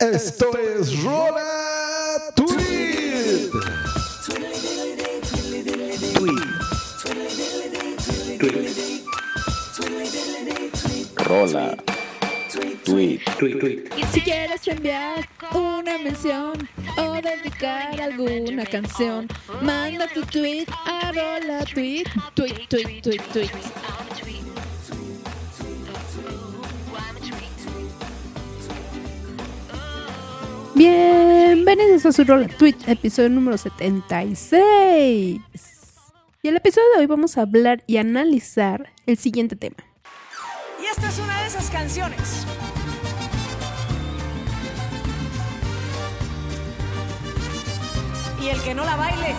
Esto es Rola Tweet. Rola. Tweet. Tweet, tweet. Si quieres enviar una mención o dedicar alguna canción, manda tu tweet a rola tweet, tweet, tweet, tweet, tweet. Bienvenidos a su rola tweet, episodio número 76. Y el episodio de hoy vamos a hablar y analizar el siguiente tema. Y esta es una de esas canciones. Y el que no la baile,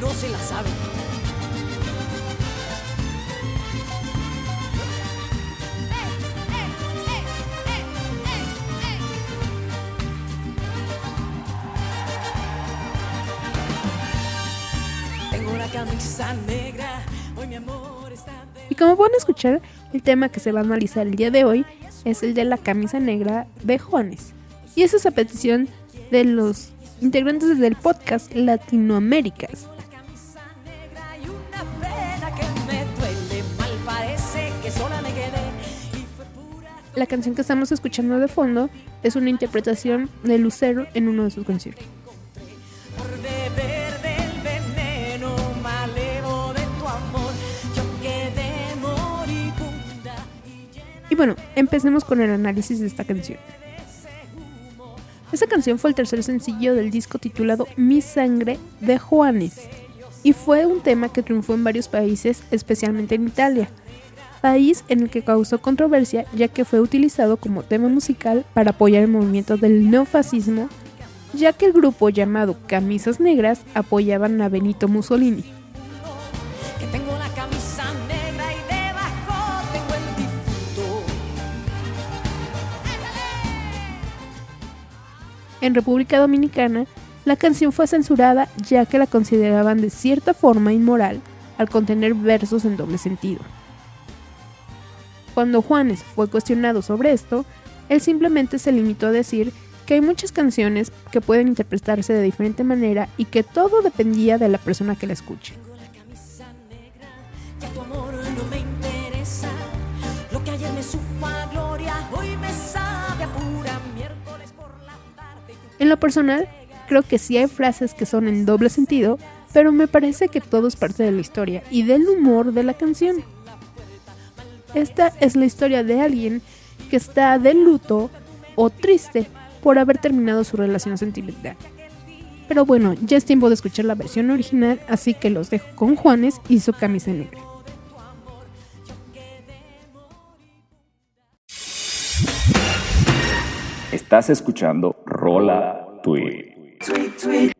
no se la sabe. Camisa negra, hoy mi amor está de Y como pueden escuchar, el tema que se va a analizar el día de hoy es el de la camisa negra de Juanes. Y eso es a petición de los integrantes del podcast Latinoaméricas. La canción que estamos escuchando de fondo es una interpretación de Lucero en uno de sus conciertos. Bueno, empecemos con el análisis de esta canción. Esta canción fue el tercer sencillo del disco titulado Mi Sangre de Juanes y fue un tema que triunfó en varios países, especialmente en Italia, país en el que causó controversia ya que fue utilizado como tema musical para apoyar el movimiento del neofascismo, ya que el grupo llamado Camisas Negras apoyaban a Benito Mussolini. En República Dominicana, la canción fue censurada ya que la consideraban de cierta forma inmoral al contener versos en doble sentido. Cuando Juanes fue cuestionado sobre esto, él simplemente se limitó a decir que hay muchas canciones que pueden interpretarse de diferente manera y que todo dependía de la persona que la escuche. En lo personal, creo que sí hay frases que son en doble sentido, pero me parece que todo es parte de la historia y del humor de la canción. Esta es la historia de alguien que está de luto o triste por haber terminado su relación sentimental. Pero bueno, ya es tiempo de escuchar la versión original, así que los dejo con Juanes y su camisa negra. Estás escuchando Rola Tweet.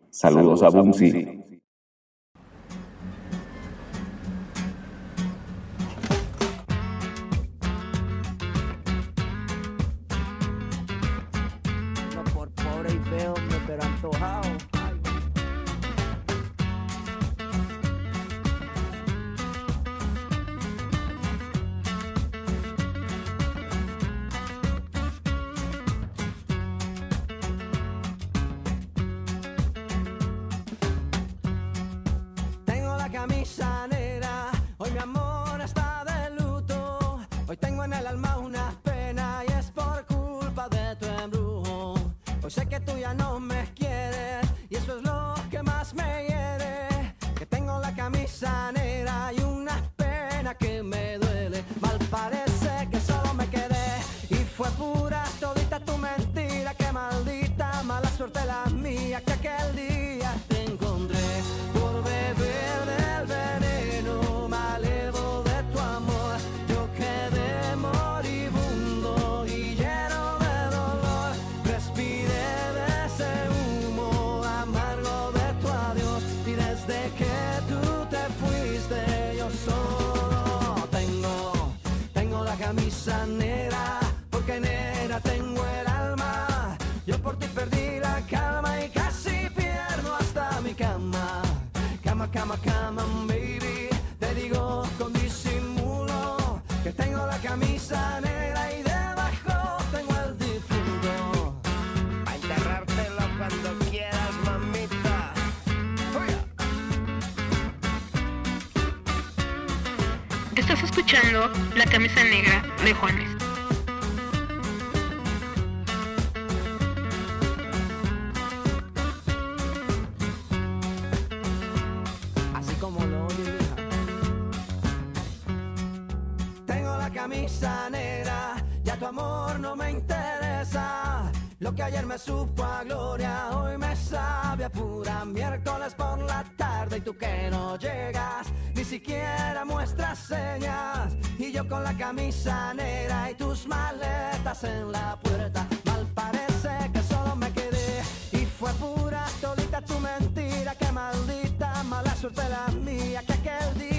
Saludos a Bunsi. Tengo la porque negra tengo el alma. Yo por ti perdí la calma y casi pierdo hasta mi cama. Cama, cama, cama, baby. Te digo con disimulo que tengo la camisa negra Estás escuchando La camisa negra de Juanes. así como lo oye. Tengo la camisa negra, ya tu amor no me interesa. Lo que ayer me supo a gloria, hoy me sabe a pura miércoles por la tarde y tú que no llegas, siquiera muestras señas. Y yo con la camisa negra y tus maletas en la puerta, mal parece que solo me quedé. Y fue pura tolita tu mentira, que maldita mala suerte la mía, que aquel día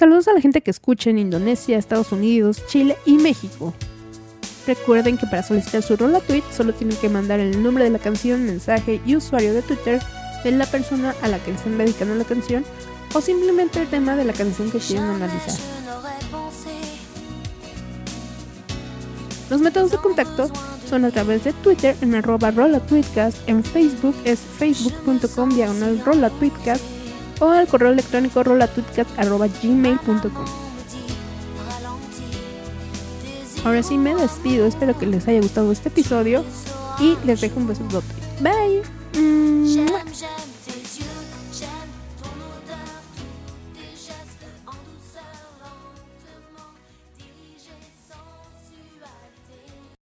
Saludos a la gente que escucha en Indonesia, Estados Unidos, Chile y México. Recuerden que para solicitar su rola tweet solo tienen que mandar el nombre de la canción, mensaje y usuario de Twitter de la persona a la que le están dedicando la canción o simplemente el tema de la canción que quieren analizar. Los métodos de contacto son a través de Twitter en arroba rolatweetcast, en Facebook es facebook.com diagonal rolatweetcast o al correo electrónico rolatweetcast arroba gmail.com. Ahora sí me despido, espero que les haya gustado este episodio y les dejo un besote.